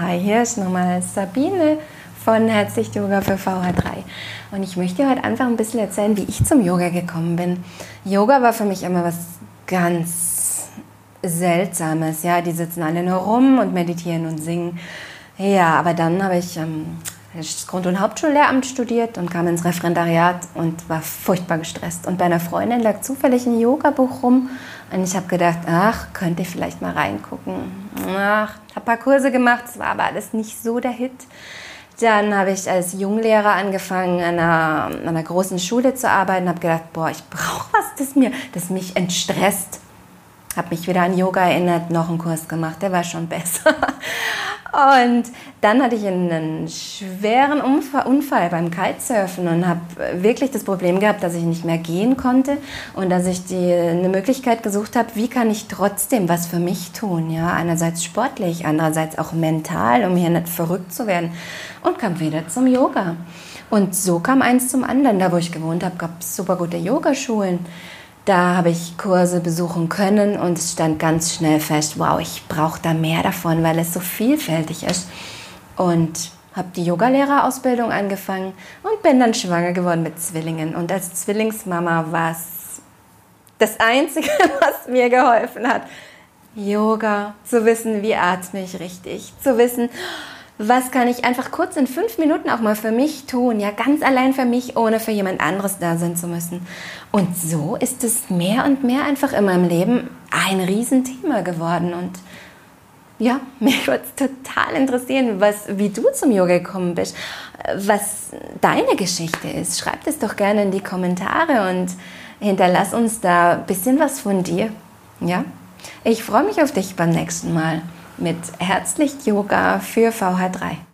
Hi, hier ist nochmal Sabine von Herzlich Yoga für VH3. Und ich möchte heute einfach ein bisschen erzählen, wie ich zum Yoga gekommen bin. Yoga war für mich immer was ganz Seltsames. Ja, die sitzen alle nur rum und meditieren und singen. Ja, aber dann habe ich ähm, das Grund- und Hauptschullehramt studiert und kam ins Referendariat und war furchtbar gestresst. Und bei einer Freundin lag zufällig ein Yoga-Buch rum und ich habe gedacht, ach, könnte ich vielleicht mal reingucken. Ach, habe ein paar Kurse gemacht, es war aber alles nicht so der Hit. Dann habe ich als Junglehrer angefangen, an einer, einer großen Schule zu arbeiten, habe gedacht, boah, ich brauche was, das, mir, das mich entstresst. Habe mich wieder an Yoga erinnert, noch einen Kurs gemacht, der war schon besser. Und dann hatte ich einen schweren Unfall beim Kitesurfen und habe wirklich das Problem gehabt, dass ich nicht mehr gehen konnte und dass ich die, eine Möglichkeit gesucht habe, wie kann ich trotzdem was für mich tun. Ja, einerseits sportlich, andererseits auch mental, um hier nicht verrückt zu werden. Und kam wieder zum Yoga. Und so kam eins zum anderen. Da, wo ich gewohnt habe, gab es super gute Yogaschulen. Da habe ich Kurse besuchen können und es stand ganz schnell fest, wow, ich brauche da mehr davon, weil es so vielfältig ist. Und habe die Yogalehrerausbildung angefangen und bin dann schwanger geworden mit Zwillingen. Und als Zwillingsmama war es das Einzige, was mir geholfen hat. Yoga, zu wissen, wie atme ich richtig, zu wissen, was kann ich einfach kurz in fünf Minuten auch mal für mich tun, ja, ganz allein für mich, ohne für jemand anderes da sein zu müssen. Und so ist es mehr und mehr einfach in meinem Leben ein Riesenthema geworden. Und ja, mich würde es total interessieren, was, wie du zum Yoga gekommen bist, was deine Geschichte ist. Schreib das doch gerne in die Kommentare und hinterlass uns da ein bisschen was von dir. Ja? Ich freue mich auf dich beim nächsten Mal mit Herzlich Yoga für VH3.